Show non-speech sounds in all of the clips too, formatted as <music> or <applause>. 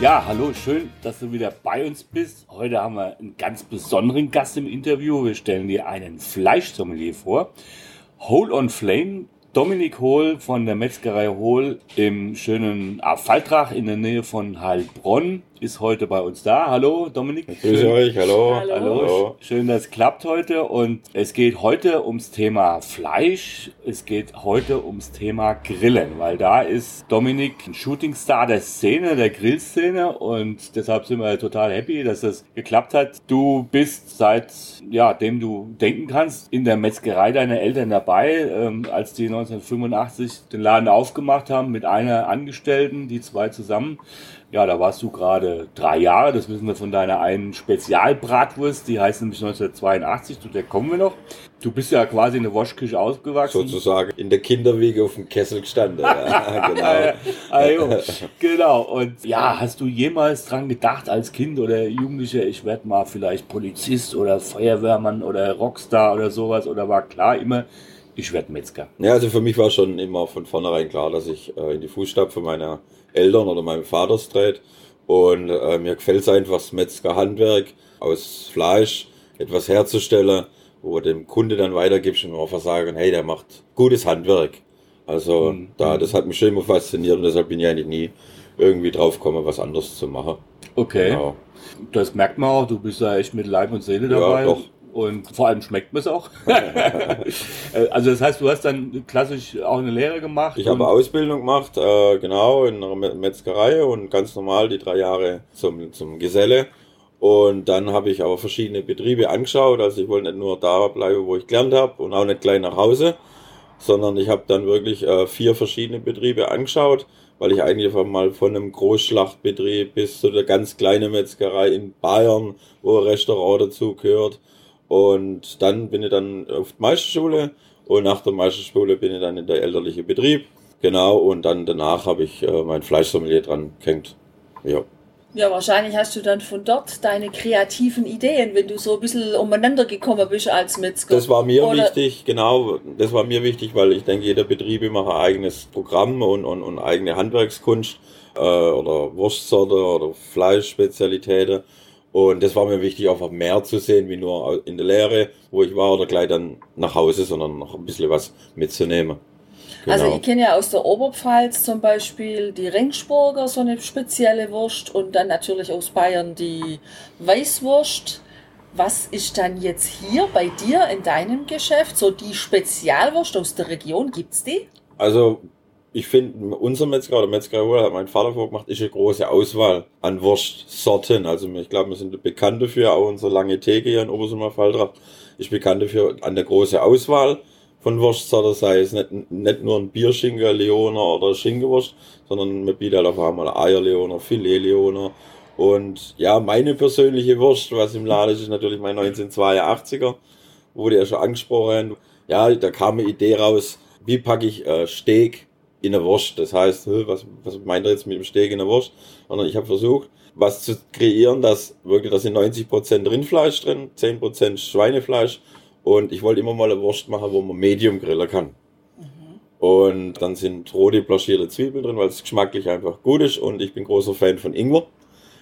Ja, hallo, schön, dass du wieder bei uns bist. Heute haben wir einen ganz besonderen Gast im Interview. Wir stellen dir einen Fleischsommelier vor. Hole on Flame, Dominik Hohl von der Metzgerei Hohl im schönen Faltrach in der Nähe von Heilbronn ist heute bei uns da. Hallo Dominik. Grüße euch, hallo. hallo. Hallo. Schön, dass es klappt heute. Und es geht heute ums Thema Fleisch. Es geht heute ums Thema Grillen, weil da ist Dominik ein Shootingstar der Szene, der Grillszene. Und deshalb sind wir total happy, dass das geklappt hat. Du bist seit, ja, dem du denken kannst, in der Metzgerei deiner Eltern dabei, ähm, als die 1985 den Laden aufgemacht haben mit einer Angestellten, die zwei zusammen. Ja, da warst du gerade drei Jahre, das wissen wir von deiner einen Spezialbratwurst, die heißt nämlich 1982, zu der kommen wir noch. Du bist ja quasi in der Waschküche ausgewachsen. Sozusagen in der Kinderwiege auf dem Kessel gestanden. ja, <laughs> genau. also, <laughs> genau. Und ja, hast du jemals dran gedacht als Kind oder Jugendlicher, ich werde mal vielleicht Polizist oder Feuerwehrmann oder Rockstar oder sowas? Oder war klar immer, ich werde Metzger? Ja, also für mich war schon immer von vornherein klar, dass ich äh, in die Fußstapfen meiner Eltern oder meinem Vater dreht. Und äh, mir gefällt es einfach das Metzgerhandwerk aus Fleisch etwas herzustellen, wo dem Kunde dann weitergibst und einfach sagen, hey, der macht gutes Handwerk. Also mhm. da, das hat mich schon immer fasziniert und deshalb bin ich eigentlich nie irgendwie drauf gekommen, was anderes zu machen. Okay. Genau. Das merkt man auch, du bist da echt mit Leib und Seele dabei. Ja, doch. Und vor allem schmeckt mir es auch. <laughs> also das heißt, du hast dann klassisch auch eine Lehre gemacht? Ich habe Ausbildung gemacht, äh, genau, in einer Metzgerei und ganz normal die drei Jahre zum, zum Geselle. Und dann habe ich aber verschiedene Betriebe angeschaut. Also ich wollte nicht nur da bleiben, wo ich gelernt habe und auch nicht gleich nach Hause, sondern ich habe dann wirklich äh, vier verschiedene Betriebe angeschaut, weil ich eigentlich mal von einem Großschlachtbetrieb bis zu der ganz kleinen Metzgerei in Bayern, wo ein Restaurant dazu gehört, und dann bin ich dann auf die Meisterschule und nach der Meisterschule bin ich dann in der elterliche Betrieb. Genau, und dann danach habe ich äh, mein Fleischsommelier dran gehängt. Ja. Ja, wahrscheinlich hast du dann von dort deine kreativen Ideen, wenn du so ein bisschen umeinander gekommen bist als Metzger. Das war mir Oder wichtig, genau. Das war mir wichtig, weil ich denke, jeder Betrieb macht ein eigenes Programm und, und, und eigene Handwerkskunst äh, oder Wurstsorte oder Fleischspezialitäten. Und das war mir wichtig, einfach mehr zu sehen, wie nur in der Lehre, wo ich war, oder gleich dann nach Hause, sondern noch ein bisschen was mitzunehmen. Genau. Also ich kenne ja aus der Oberpfalz zum Beispiel die Ringsburger, so eine spezielle Wurst und dann natürlich aus Bayern die Weißwurst. Was ist dann jetzt hier bei dir in deinem Geschäft so die Spezialwurst aus der Region? Gibt's die? Also ich finde, unser Metzger oder Metzger hat mein Vater vorgemacht, ist eine große Auswahl an Wurstsorten. Also ich glaube, wir sind bekannt dafür, auch unsere lange Theke hier in Obersummer Falldracht ist bekannt dafür an der große Auswahl von Wurstsorten, sei es nicht, nicht nur ein Bierschinker, Leoner oder Schinkenwurst, sondern wir bieten halt auch einmal Eierleoner, Filet-Leoner. Und ja, meine persönliche Wurst, was im Laden ist, ist natürlich mein 1982er, wurde ja schon angesprochen. Ja, da kam eine Idee raus, wie packe ich äh, Steak in der Wurst. Das heißt, was, was meint er jetzt mit dem Steak in der Wurst? Sondern ich habe versucht, was zu kreieren, dass wirklich, da sind 90% Rindfleisch drin, 10% Schweinefleisch und ich wollte immer mal eine Wurst machen, wo man Medium grillen kann. Und dann sind rote blanchierte Zwiebeln drin, weil es geschmacklich einfach gut ist und ich bin großer Fan von Ingwer.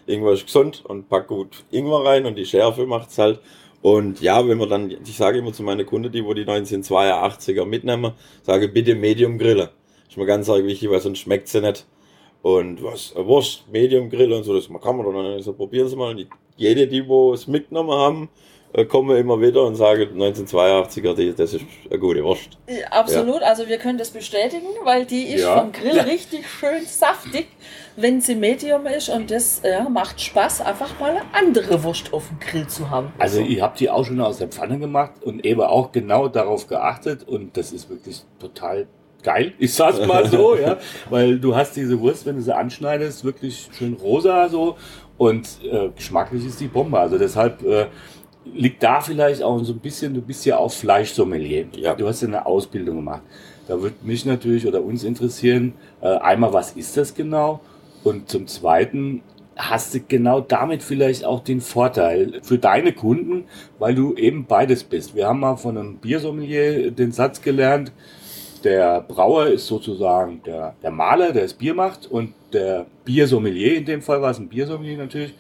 Ingwer ist gesund und pack gut Ingwer rein und die Schärfe macht's halt. Und ja, wenn man dann, ich sage immer zu meinen Kunden, die wo die 1982er mitnehmen, sage bitte Medium grillen. Ist mir ganz wichtig, weil sonst schmeckt sie nicht. Und was, Wurst, Medium Grill und so, das kann man dann so probieren Sie mal. Und jede, die wo es mitgenommen haben, äh, kommen immer wieder und sagen 1982er, das ist eine gute Wurst. Absolut, ja. also wir können das bestätigen, weil die ist ja. vom Grill ja. richtig schön saftig, wenn sie Medium ist und das ja, macht Spaß, einfach mal eine andere Wurst auf dem Grill zu haben. Also ihr habt die auch schon aus der Pfanne gemacht und eben auch genau darauf geachtet und das ist wirklich total geil, ich sag's mal so, <laughs> ja, weil du hast diese Wurst, wenn du sie anschneidest, wirklich schön rosa so Und äh, geschmacklich ist die Bombe. Also deshalb äh, liegt da vielleicht auch so ein bisschen, du bist ja auch Fleischsommelier. Ja. Du hast ja eine Ausbildung gemacht. Da würde mich natürlich oder uns interessieren, äh, einmal, was ist das genau? Und zum Zweiten, hast du genau damit vielleicht auch den Vorteil für deine Kunden, weil du eben beides bist. Wir haben mal von einem Biersommelier den Satz gelernt, der Brauer ist sozusagen der, der Maler, der das Bier macht und der Biersommelier, in dem Fall war es ein Biersommelier natürlich,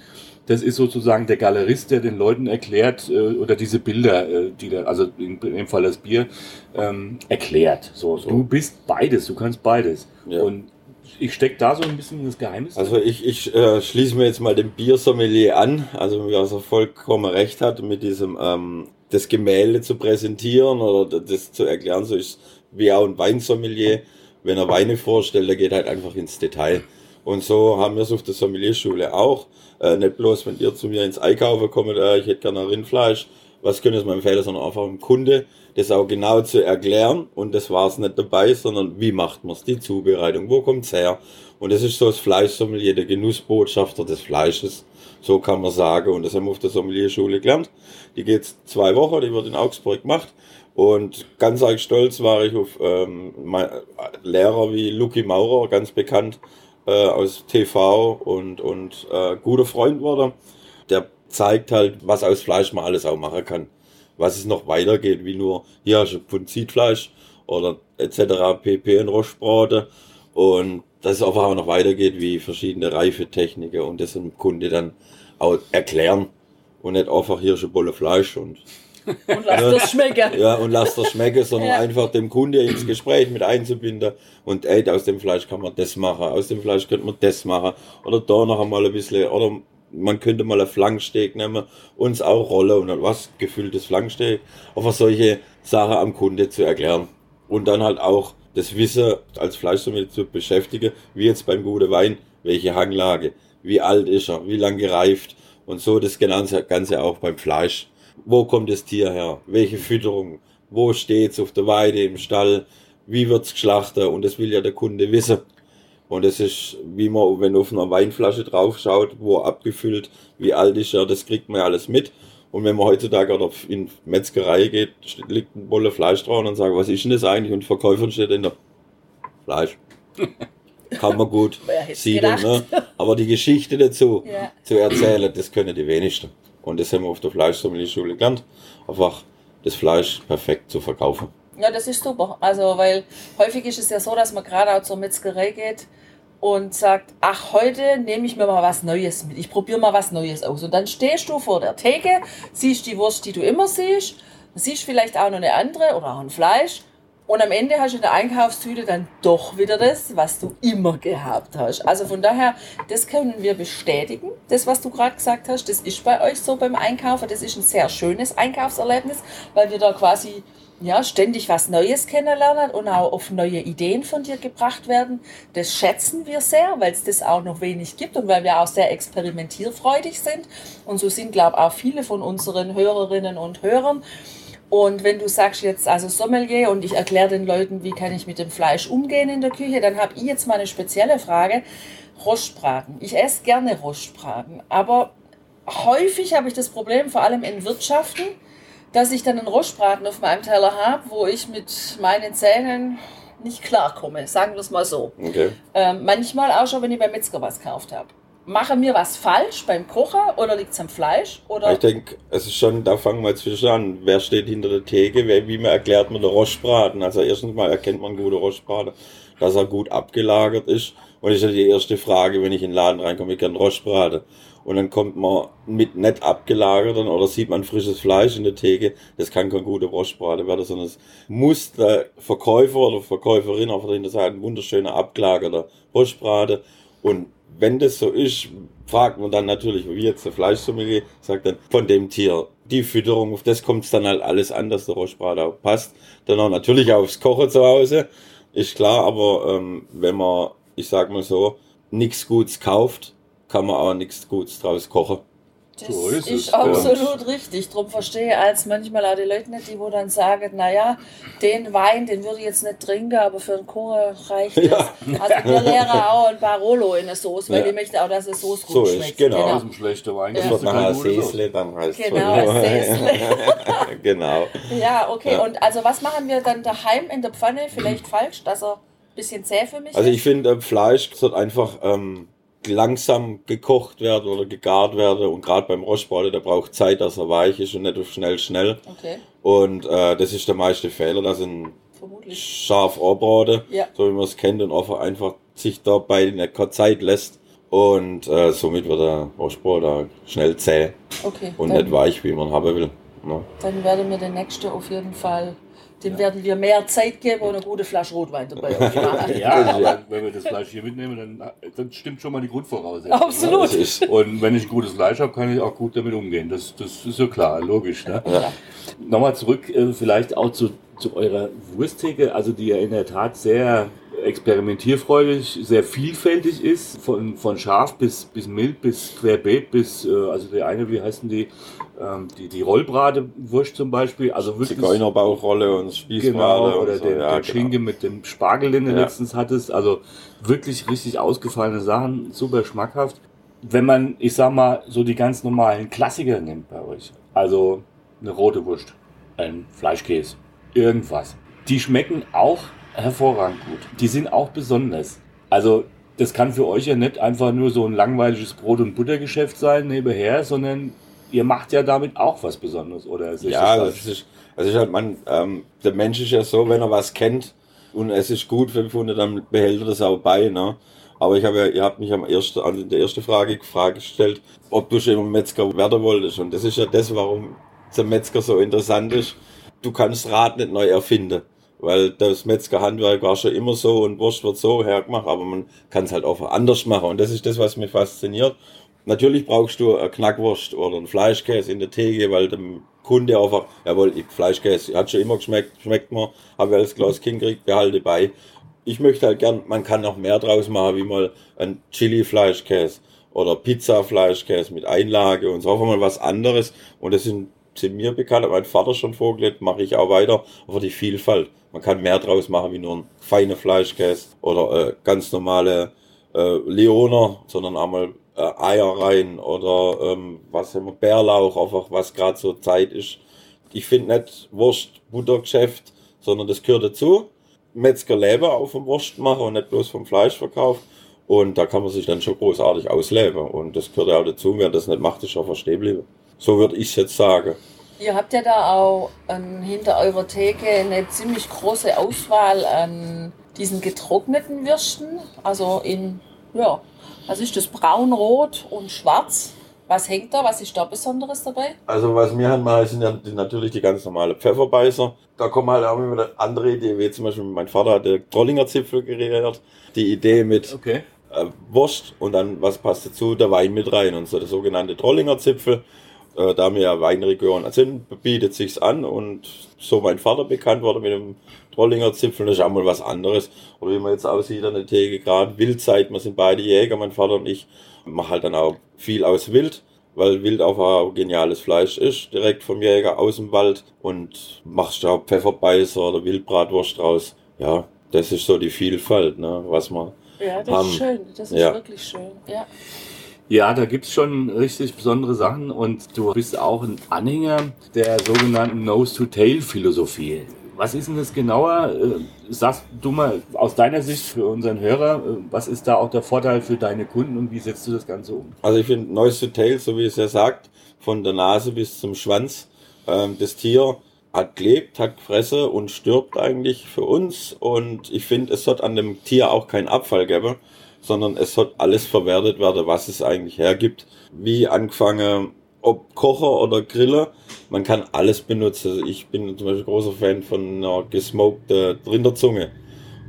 das ist sozusagen der Galerist, der den Leuten erklärt äh, oder diese Bilder, äh, die da, also in, in dem Fall das Bier, ähm, erklärt. So, so, du bist beides, du kannst beides. Ja. Und ich stecke da so ein bisschen das Geheimnis. Also ich, ich äh, schließe mir jetzt mal dem Biersommelier an, also wie er vollkommen recht hat mit diesem ähm, das Gemälde zu präsentieren oder das zu erklären, so ist wie auch ein Weinsommelier, wenn er Weine vorstellt, der geht halt einfach ins Detail. Und so haben wir es auf der Sommelierschule auch. Äh, nicht bloß, wenn ihr zu mir ins Einkaufen kommt, äh, ich hätte gerne Rindfleisch, was können Sie mir empfehlen, sondern einfach dem Kunde das auch genau zu erklären. Und das war es nicht dabei, sondern wie macht man es, die Zubereitung, wo kommt's her? Und das ist so das Fleischsommelier, der Genussbotschafter des Fleisches. So kann man sagen. Und das haben wir auf der Sommelierschule gelernt. Die geht zwei Wochen, die wird in Augsburg gemacht. Und ganz arg stolz war ich auf ähm, Lehrer wie Lucky Maurer, ganz bekannt äh, aus TV und, und äh, guter Freund wurde. Der zeigt halt, was aus Fleisch man alles auch machen kann. Was es noch weitergeht, wie nur hier hast du Pfund Zietfleisch oder etc. pp. in Rostbraten. Und dass es einfach auch noch weitergeht, wie verschiedene Reifetechniken und das dem Kunde dann auch erklären und nicht einfach hier schon Bolle Fleisch und und lass das schmecken. Ja, und lass das schmecken, sondern ja. einfach dem Kunde ins Gespräch mit einzubinden. Und ey, aus dem Fleisch kann man das machen, aus dem Fleisch könnte man das machen. Oder da noch einmal ein bisschen, oder man könnte mal ein Flanksteak nehmen, uns auch rollen und was, gefülltes Flanksteak. Einfach solche Sachen am Kunde zu erklären. Und dann halt auch das Wissen als Fleischsommelier zu beschäftigen, wie jetzt beim guten Wein, welche Hanglage, wie alt ist er, wie lang gereift und so das Ganze auch beim Fleisch. Wo kommt das Tier her? Welche Fütterung? Wo steht's auf der Weide, im Stall? Wie wird's geschlachtet? Und das will ja der Kunde wissen. Und das ist, wie man, wenn auf einer Weinflasche drauf schaut, wo abgefüllt, wie alt ist er, das kriegt man ja alles mit. Und wenn man heutzutage in Metzgerei geht, liegt ein Bolle Fleisch drauf und sagt, was ist denn das eigentlich? Und Verkäufer steht in der Fleisch. <laughs> Kann man gut siedeln, ne? Aber die Geschichte dazu ja. zu erzählen, das können die wenigsten. Und das haben wir auf der Fleischsommelier-Schule gelernt. Einfach das Fleisch perfekt zu verkaufen. Ja, das ist super. Also, weil häufig ist es ja so, dass man gerade auch zur Metzgerei geht und sagt, ach, heute nehme ich mir mal was Neues mit. Ich probiere mal was Neues aus. Und dann stehst du vor der Theke, siehst die Wurst, die du immer siehst, siehst vielleicht auch noch eine andere oder auch ein Fleisch. Und am Ende hast du in der Einkaufstüte dann doch wieder das, was du immer gehabt hast. Also von daher, das können wir bestätigen. Das, was du gerade gesagt hast, das ist bei euch so beim Einkaufen. Das ist ein sehr schönes Einkaufserlebnis, weil wir da quasi ja, ständig was Neues kennenlernen und auch auf neue Ideen von dir gebracht werden. Das schätzen wir sehr, weil es das auch noch wenig gibt und weil wir auch sehr experimentierfreudig sind. Und so sind, glaube ich, auch viele von unseren Hörerinnen und Hörern. Und wenn du sagst jetzt also Sommelier und ich erkläre den Leuten, wie kann ich mit dem Fleisch umgehen in der Küche, dann habe ich jetzt mal eine spezielle Frage. Rostbraten. Ich esse gerne Rostbraten, aber häufig habe ich das Problem, vor allem in Wirtschaften, dass ich dann einen Rostbraten auf meinem Teller habe, wo ich mit meinen Zähnen nicht klarkomme, sagen wir es mal so. Okay. Ähm, manchmal auch schon, wenn ich beim Metzger was gekauft habe. Mache mir was falsch beim Kochen oder liegt es am Fleisch? Oder? Ich denke, es ist schon, da fangen wir zwischen an. Wer steht hinter der Theke? Wie man erklärt man den Rostbraten? Also erstens mal erkennt man gute Rostbraten, dass er gut abgelagert ist. Und das ist ja die erste Frage, wenn ich in den Laden reinkomme, ich kann Rostbraten und dann kommt man mit nicht abgelagerten oder sieht man frisches Fleisch in der Theke, das kann kein guter Rostbraten werden, sondern es muss der Verkäufer oder Verkäuferin auf der Hinterseite ein wunderschöner abgelagerter Rostbraten und wenn das so ist, fragt man dann natürlich, wie jetzt der Fleischsommelier sagt dann von dem Tier die Fütterung, auf das kommt es dann halt alles an, dass der Rostbraten auch passt. Dann auch natürlich aufs Kochen zu Hause, ist klar, aber ähm, wenn man, ich sag mal so, nichts Gutes kauft, kann man auch nichts Gutes draus kochen. Das So ist ist, absolut richtig. Darum verstehe ich als manchmal auch die Leute nicht, die wo dann sagen, naja, den Wein, den würde ich jetzt nicht trinken, aber für einen Kuchen reicht das. Also wir leeren auch ein Barolo in der Soße, weil Ja. ich möchte auch, dass die Soße gut So ist, schmeckt. genau. Schlechten Wein Ja. Das kriegst wird du nachher kein gutes Aus. Säsle, dann heißt Genau, ein Säsle. <laughs> genau. Ja, okay. Ja. Und also was machen wir dann daheim in der Pfanne? Vielleicht falsch, dass er ein bisschen zäh für mich Also ist? ich finde, äh, Fleisch sollte einfach ähm, langsam gekocht werden oder gegart werden. Und gerade beim Rostbraten, der braucht Zeit, dass er weich ist und nicht auf schnell, schnell. Okay, Und äh, das ist der meiste Fehler, dass ein vermutlich. scharf anbraten, Ja. so wie man es kennt, und einfach, einfach sich dabei nicht keine Zeit lässt. Und äh, somit wird der Rostbraten schnell zäh Okay, und nicht weich, wie man haben will. Ne? dann werden wir den nächsten auf jeden Fall, dem werden wir mehr Zeit geben und eine gute Flasche Rotwein dabei. Ja, aber wenn wir das Fleisch hier mitnehmen, dann, dann stimmt schon mal die Grundvoraussetzung. Absolut. Ist, Und wenn ich ein gutes Fleisch habe, kann ich auch gut damit umgehen. Das, das ist ja klar, logisch. Ne? Ja. Nochmal zurück, äh, vielleicht auch zu, zu eurer Wursttheke, also die ja in der Tat sehr experimentierfreudig, sehr vielfältig ist, von, von scharf bis, bis mild, bis querbeet, bis, äh, also die eine, wie heißen die, ähm, die, die Rollbratewurst zum Beispiel, also wirklich... Zigeunerbauchrolle und Spießbrate Genau, oder so. den, ja, den Schinken mit dem Spargel, den du Ja. letztens hattest. Also wirklich richtig ausgefallene Sachen, super schmackhaft. Wenn man, ich sag mal, so die ganz normalen Klassiker nimmt bei euch, also eine rote Wurst, ein Fleischkäse, irgendwas, die schmecken auch hervorragend gut. Die sind auch besonders. Also das kann für euch ja nicht einfach nur so ein langweiliges Brot- und Buttergeschäft sein nebenher, sondern ihr macht ja damit auch was Besonderes, oder? ich Ja, das das ist, also ist halt, man, ähm, der Mensch ist ja so, wenn er was kennt und es ist gut für Funde, dann behält er das auch bei, ne? Aber ich habe ja, ihr habt mich am ersten, also in der ersten Frage Frage gestellt, ob du schon immer Metzger werden wolltest. Und das ist ja das, warum der Metzger so interessant ist. Du kannst Rad nicht neu erfinden. Weil das Metzgerhandwerk war schon immer so und Wurst wird so hergemacht, aber man kann es halt auch anders machen. Und das ist das, was mich fasziniert. Natürlich brauchst du eine Knackwurst oder einen Fleischkäse in der Theke, weil dem Kunde einfach, jawohl, Fleischkäse hat schon immer geschmeckt, schmeckt mir, habe ich alles Glas King gekriegt, behalte bei. Ich möchte halt gern, man kann noch mehr draus machen, wie mal ein Chili-Fleischkäse oder Pizza-Fleischkäse mit Einlage und so, einfach mal was anderes. Und das sind, sind mir bekannt, hat mein Vater schon vorgelegt, mache ich auch weiter, aber die Vielfalt. Man kann mehr draus machen, wie nur ein feiner Fleischkäse oder äh, ganz normale äh, Leoner, sondern einmal äh, Eier rein oder ähm, was wir, Bärlauch, einfach was gerade so Zeit ist. Ich finde nicht Wurst, Buttergeschäft, sondern das gehört dazu. Metzger leben auch vom Wurst machen und nicht bloß vom Fleischverkauf. Und da kann man sich dann schon großartig ausleben. Und das gehört ja auch dazu. Wer das nicht macht, ist stehen bleiben. So würde ich jetzt sagen. Ihr habt ja da auch ähm, hinter eurer Theke eine ziemlich große Auswahl an diesen getrockneten Würsten. Also in, ja, was ist das? Braun, Rot und Schwarz. Was hängt da? Was ist da Besonderes dabei? Also was wir halt machen, sind ja die, natürlich die ganz normale Pfefferbeißer. Da kommen halt auch immer andere Ideen, wie zum Beispiel mein Vater hat den Trollinger Zipfel kreiert. Die Idee mit Okay. äh, Wurst und dann, was passt dazu, der Wein mit rein und so, der sogenannte Trollinger Zipfel. Äh, da wir ja Weinregion sind, bietet sich's an und so mein Vater bekannt wurde mit dem Trollinger Zipfel, das ist auch mal was anderes. Oder wie man jetzt aussieht an der Theke gerade, Wildzeit, wir sind beide Jäger, mein Vater und ich, machen halt dann auch viel aus Wild, weil Wild auch ein geniales Fleisch ist, direkt vom Jäger aus dem Wald und machst da Pfefferbeißer oder Wildbratwurst draus. Ja, das ist so die Vielfalt, ne, was man Ja, das Haben. ist schön. Das ist Ja. wirklich schön. Ja. Ja, da gibt's schon richtig besondere Sachen und du bist auch ein Anhänger der sogenannten Nose-to-Tail-Philosophie. Was ist denn das genauer? Äh, Sagst du mal aus deiner Sicht für unseren Hörer, äh, was ist da auch der Vorteil für deine Kunden und wie setzt du das Ganze um? Also ich finde Nose to Tail, so wie es ja sagt, von der Nase bis zum Schwanz, ähm, das Tier hat gelebt, hat gefressen und stirbt eigentlich für uns. Und ich finde, es hat an dem Tier auch keinen Abfall geben, sondern es hat alles verwertet werden, was es eigentlich hergibt. Wie angefangen, ob Kocher oder Griller, man kann alles benutzen. Also ich bin zum Beispiel großer Fan von einer gesmokten Rinderzunge.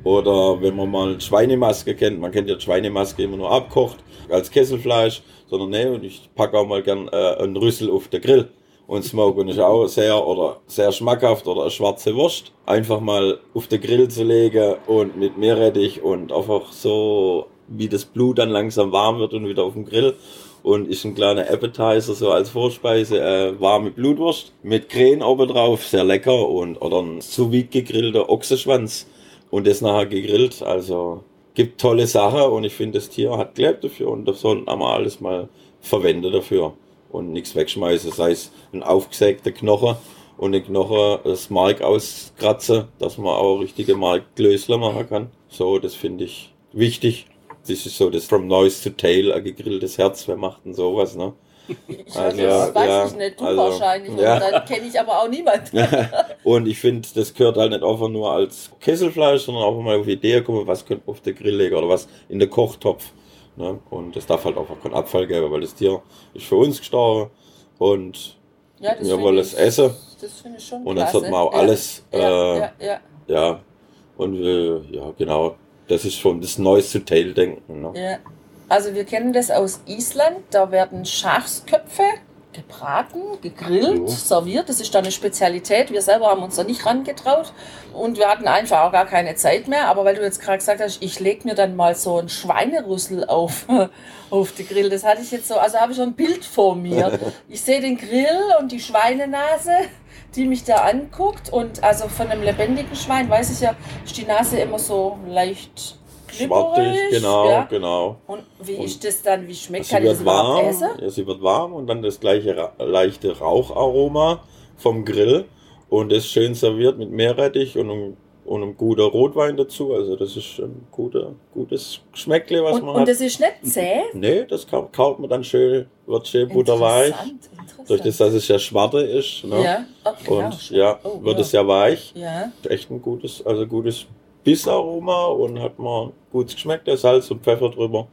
Oder wenn man mal Schweinemaske kennt, man kennt ja Schweinemaske immer nur abkocht als Kesselfleisch, sondern nee, und ich packe auch mal gern äh, einen Rüssel auf den Grill und smoke und ist auch sehr oder sehr schmackhaft oder eine schwarze Wurst einfach mal auf den Grill zu legen und mit Meerrettich und einfach so wie das Blut dann langsam warm wird und wieder auf dem Grill und ist ein kleiner Appetizer so als Vorspeise, äh, warme Blutwurst mit Krähen oben drauf, sehr lecker und oder ein sous gegrillter Ochsenschwanz und das nachher gegrillt, also gibt tolle Sachen und ich finde das Tier hat gelebt dafür und das sollten wir alles mal verwenden dafür und nichts wegschmeißen, sei es ein aufgesägter Knochen und den Knochen das Mark auskratzen, dass man auch richtige Markglösler machen kann. So, das finde ich wichtig. Das ist so das From Noise to Tail, ein gegrilltes Herz, wer macht denn sowas, ne? Ich also, das weiß ja, ich nicht, du also, wahrscheinlich. Ja. dann kenne ich aber auch niemand. <laughs> und ich finde, das gehört halt nicht einfach nur als Kesselfleisch, sondern auch mal auf die Idee kommen, was könnte man auf der Grill legen oder was in der Kochtopf. Ne? Und es darf halt einfach keinen Abfall geben, weil das Tier ist für uns gestorben und ja, wir wollen es essen. Das finde ich schon Und dann sollte man auch ja. alles, ja, äh, ja. Und äh, ja, genau, das ist schon das neueste Tail-Denken. Ne? Ja. Also wir kennen das aus Island, da werden Schafsköpfe gebraten, gegrillt, serviert. Das ist dann eine Spezialität. Wir selber haben uns da nicht rangetraut und wir hatten einfach auch gar keine Zeit mehr. Aber weil du jetzt gerade gesagt hast, ich lege mir dann mal so ein Schweinerüssel auf, <laughs> auf die Grill. Das hatte ich jetzt so, also habe ich so ein Bild vor mir. <laughs> Ich sehe den Grill und die Schweinenase die mich da anguckt. Und also von einem lebendigen Schwein weiß ich ja, ist die Nase immer so leicht schwartig, genau, ja. genau. Und wie und ist das dann, wie schmeckt sie Kann wird warm, ja, sie wird warm und dann das gleiche leichte Raucharoma vom Grill und ist schön serviert mit Meerrettich und einem, und einem guten Rotwein dazu. Also das ist ein guter, gutes Geschmäckle, was und, man und hat. Und das ist nicht zäh? Nee, das kaut man dann schön, wird schön butterweich. Durch das, dass es ja Schwarte ist. Ne? Ja, okay, Und ja, oh, wird ja. es ja weich. Ja. Echt ein gutes, also gutes Bissaroma und hat man gut geschmeckt, der Salz und Pfeffer drüber.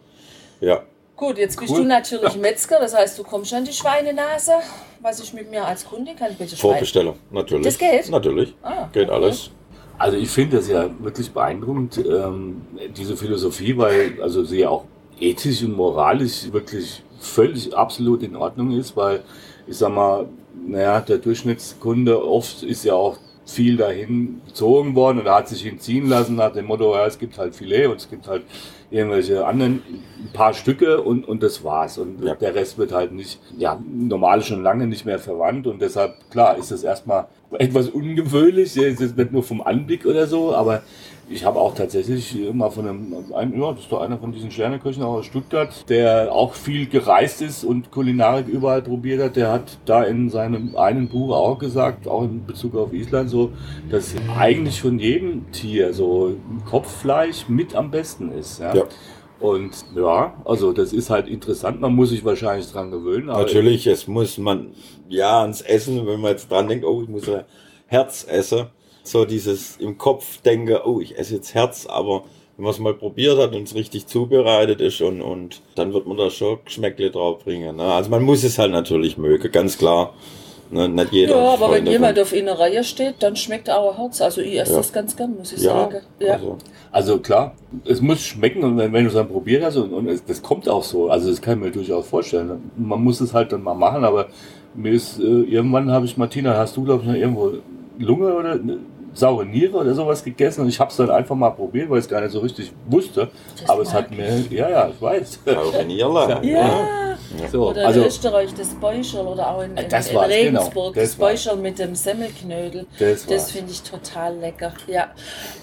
Ja. Gut, jetzt bist cool. du natürlich Metzger, das heißt, du kommst an die Schweinenase. Was ich mit mir als Kunde kann, bitte Vorbesteller, natürlich. Das geht? Natürlich. Ah, geht okay. alles. Also ich finde das ja wirklich beeindruckend, ähm, diese Philosophie, weil also sie ja auch ethisch und moralisch wirklich völlig absolut in Ordnung ist, weil ich sag mal, naja, der Durchschnittskunde oft ist ja auch viel dahin gezogen worden und er hat sich hinziehen lassen nach dem Motto, ja, es gibt halt Filet und es gibt halt irgendwelche anderen, ein paar Stücke und, und das war's. Und ja. der Rest wird halt nicht, ja, normal schon lange nicht mehr verwandt und deshalb, klar, ist das erstmal etwas ungewöhnlich, es ist nicht nur vom Anblick oder so, aber ich habe auch tatsächlich mal von einem, einem, ja, das ist doch einer von diesen Sterneköchen aus Stuttgart, der auch viel gereist ist und Kulinarik überall probiert hat. Der hat da in seinem einen Buch auch gesagt, auch in Bezug auf Island so, dass eigentlich von jedem Tier so Kopffleisch mit am besten ist. Ja. ja. Und ja, also das ist halt interessant. Man muss sich wahrscheinlich dran gewöhnen. Natürlich, es muss man ja ans Essen, wenn man jetzt dran denkt, oh, ich muss ein Herz essen so dieses im Kopf denken, oh, ich esse jetzt Herz, aber wenn man es mal probiert hat und es richtig zubereitet ist und, und dann wird man da schon Geschmäckle drauf bringen. Ne? Also man muss es halt natürlich mögen, ganz klar. Ne? Nicht jeder. Ja, aber wenn jemand auf einer Reihe steht, dann schmeckt auch Herz. Also ich esse ja. das ganz gern, muss ich ja, sagen. Ja. Also. also. klar, es muss schmecken und wenn, wenn du es dann probiert hast und, und es, das kommt auch so. Also das kann ich mir durchaus vorstellen. Man muss es halt dann mal machen, aber mir ist äh, irgendwann habe ich Martina, hast du glaube ich noch irgendwo Lunge oder saure Niere oder sowas gegessen und ich habe es dann einfach mal probiert, weil ich es gar nicht so richtig wusste. Das Aber es hat mir, ja, ja, ich weiß. Saure Niere. ja. ja. So, oder also, in Österreich das Beuschel oder auch in, in, in genau. Regensburg genau, das, das Beuschel mit dem Semmelknödel. Das, das finde ich total lecker. Ja.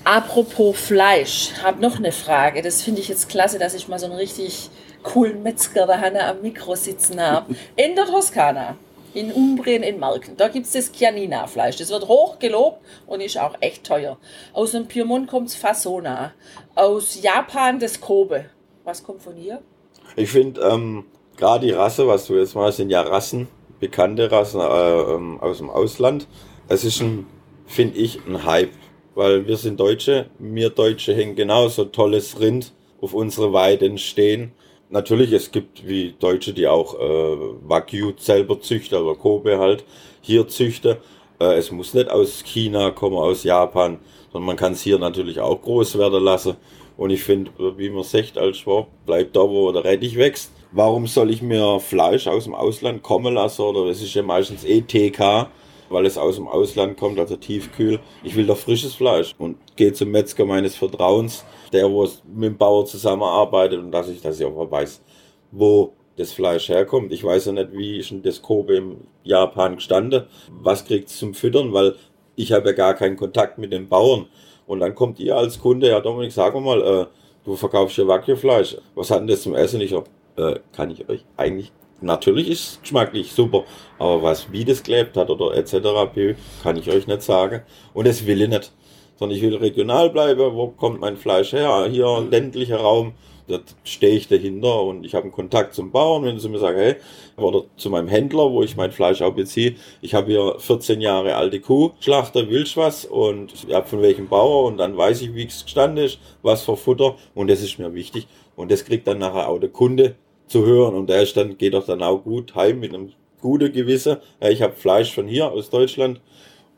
Apropos Fleisch, habe noch eine Frage. Das finde ich jetzt klasse, dass ich mal so einen richtig coolen Metzger da am Mikro sitzen habe. <laughs> In der Toskana in Umbrien in Marken. Da gibt es das Chianina-Fleisch. Das wird hoch gelobt und ist auch echt teuer. Aus dem Piemont kommt es Fasona. Aus Japan das Kobe. Was kommt von hier? Ich finde, ähm, gerade die Rasse, was du jetzt mal, sind ja Rassen, bekannte Rassen äh, ähm, aus dem Ausland. Es ist ein, finde ich, ein Hype. Weil wir sind Deutsche, wir Deutsche hängen genauso tolles Rind auf unsere Weiden stehen natürlich, es gibt wie Deutsche, die auch äh, Wagyu selber züchten, aber Kobe halt hier züchten. Äh, es muss nicht aus China kommen, aus Japan, sondern man kann es hier natürlich auch groß werden lassen. Und ich finde, wie man sagt als Schwab, bleibt da, wo der Rettich wächst. Warum soll ich mir Fleisch aus dem Ausland kommen lassen? Oder es ist ja meistens ETK, weil es aus dem Ausland kommt, also tiefkühl. Ich will doch frisches Fleisch und gehe zum Metzger meines Vertrauens, der wo mit dem Bauer zusammenarbeitet und dass ich, dass ich auch weiß, wo das Fleisch herkommt. Ich weiß ja nicht, wie ist das Kobe im Japan gestanden, was kriegt es zum Füttern, weil ich habe ja gar keinen Kontakt mit den Bauern. Und dann kommt ihr als Kunde, ja Dominik, sag mal, äh, du verkaufst ja Wagyu-Fleisch, was hat denn das zum Essen? Ich so, äh, kann ich euch eigentlich, natürlich ist es geschmacklich super, aber was, wie das gelebt hat oder etc., kann ich euch nicht sagen. Und das will ich nicht, sondern ich will regional bleiben, wo kommt mein Fleisch her? Hier ländlicher Raum, da stehe ich dahinter und ich habe einen Kontakt zum Bauern, wenn sie mir sagen, hey, oder zu meinem Händler, wo ich mein Fleisch auch beziehe, ich habe hier 14 Jahre alte Kuh, Schlachter, willst was? Und ja, von welchem Bauer? Und dann weiß ich, wie es gestanden ist, was für Futter. Und das ist mir wichtig. Und das kriegt dann nachher auch der Kunde zu hören. Und der ist dann, geht doch dann auch gut heim mit einem guten Gewissen, ja, ich habe Fleisch von hier aus Deutschland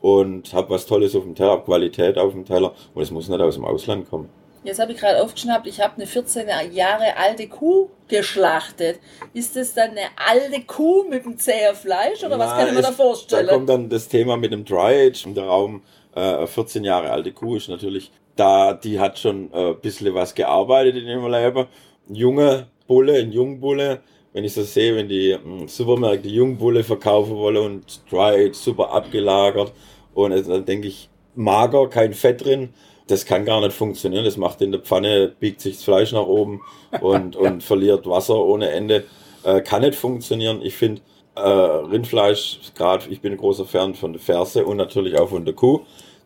und habe was Tolles auf dem Teller, Qualität auf dem Teller und es muss nicht aus dem Ausland kommen. Jetzt habe ich gerade aufgeschnappt, ich habe eine 14 Jahre alte Kuh geschlachtet. Ist das dann eine alte Kuh mit dem zähen Fleisch oder Na, was kann ich mir da vorstellen? Da kommt dann das Thema mit dem Dry Age und der Raum äh, 14 Jahre alte Kuh ist natürlich da, die hat schon ein äh, bisschen was gearbeitet in ihrem Leben. Junge Bulle, ein Jungbulle, wenn ich so sehe, wenn die hm, Supermärkte Jungbulle verkaufen wollen und Dry Age super abgelagert und dann denke ich, mager, kein Fett drin das kann gar nicht funktionieren. Das macht in der Pfanne, biegt sich das Fleisch nach oben und, <laughs> und verliert Wasser ohne Ende. Äh, kann nicht funktionieren. Ich finde äh, Rindfleisch, gerade ich bin ein großer Fan von der Ferse und natürlich auch von der Kuh.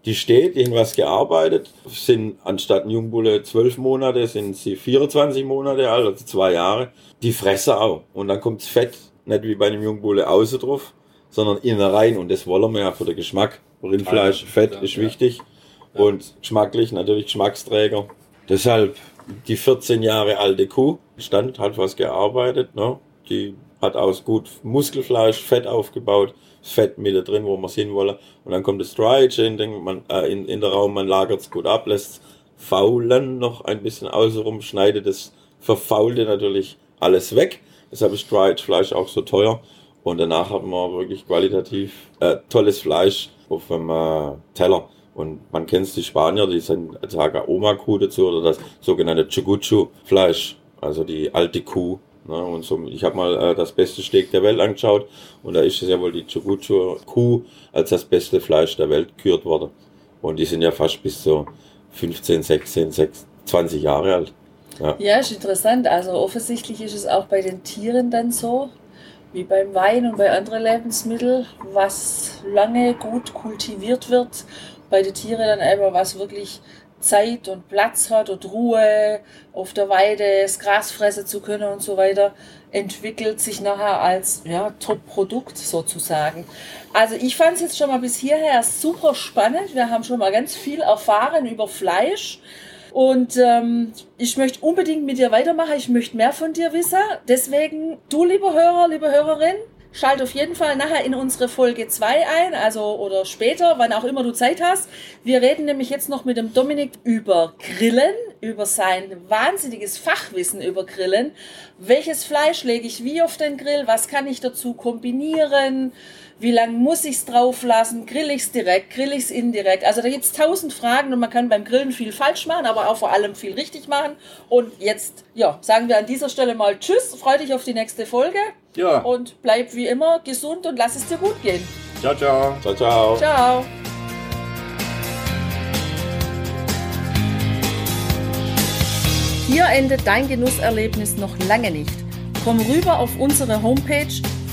Die steht, die haben was gearbeitet, sind anstatt ein Jungbulle zwölf Monate, sind sie 24 Monate alt, also zwei Jahre. Die fressen auch. Und dann kommt das Fett, nicht wie bei einem Jungbulle außen drauf, sondern innen rein. Und das wollen wir ja für den Geschmack. Rindfleisch, Fett ist wichtig und geschmacklich natürlich Geschmacksträger. Deshalb die 14 Jahre alte Kuh stand, hat was gearbeitet, ne? die hat aus gut Muskelfleisch, Fett aufgebaut, Fett mit da drin, wo wir es hinwollen. Und dann kommt das Dry Aging, man, äh, in, in der Raum, man lagert es gut ab, lässt faulen noch ein bisschen außenrum, schneidet das Verfaulte natürlich alles weg. Deshalb ist Dry Fleisch auch so teuer. Und danach haben wir wirklich qualitativ äh, tolles Fleisch auf dem äh, Teller. Und man kennt die Spanier, die sind, sagen Oma-Kuh dazu oder das sogenannte Chuguchu-Fleisch, also die alte Kuh. Ne? Und so, ich habe mal äh, das beste Steak der Welt angeschaut und da ist es ja wohl die Chuguchu-Kuh als das beste Fleisch der Welt gekürt worden. Und die sind ja fast bis zu 15, 16, 16 20 Jahre alt. Ja. ja, ist interessant. Also offensichtlich ist es auch bei den Tieren dann so, wie beim Wein und bei anderen Lebensmitteln, was lange gut kultiviert wird bei den Tieren dann einfach was wirklich Zeit und Platz hat und Ruhe auf der Weide, das Gras fressen zu können und so weiter, entwickelt sich nachher als ja, Top-Produkt sozusagen. Also ich fand es jetzt schon mal bis hierher super spannend. Wir haben schon mal ganz viel erfahren über Fleisch. Und ähm, ich möchte unbedingt mit dir weitermachen. Ich möchte mehr von dir wissen. Deswegen, du, lieber Hörer, liebe Hörerin, Schalt auf jeden Fall nachher in unsere Folge 2 ein, also oder später, wann auch immer du Zeit hast. Wir reden nämlich jetzt noch mit dem Dominik über Grillen, über sein wahnsinniges Fachwissen über Grillen. Welches Fleisch lege ich wie auf den Grill? Was kann ich dazu kombinieren? Wie lange muss ich es drauf lassen? Grill ich es direkt? Grill ich es indirekt? Also da gibt es tausend Fragen und man kann beim Grillen viel falsch machen, aber auch vor allem viel richtig machen. Und jetzt, ja, sagen wir an dieser Stelle mal Tschüss, freu dich auf die nächste Folge. Ja. Und bleib wie immer gesund und lass es dir gut gehen. Ciao, ciao. Ciao, ciao. Ciao. Hier endet dein Genusserlebnis noch lange nicht. Komm rüber auf unsere Homepage